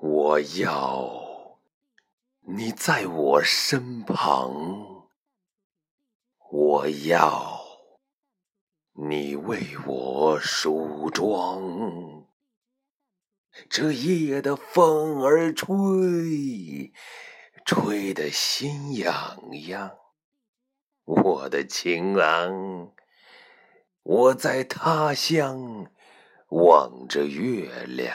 我要你在我身旁，我要你为我梳妆。这夜的风儿吹，吹得心痒痒。我的情郎，我在他乡望着月亮，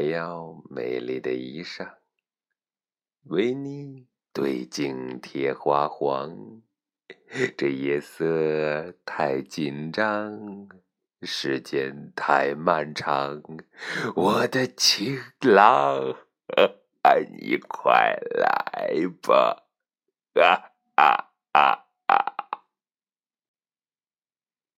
我要美丽的衣裳，为你对镜贴花黄。这夜色太紧张。时间太漫长，我的情郎，你快来吧！啊啊！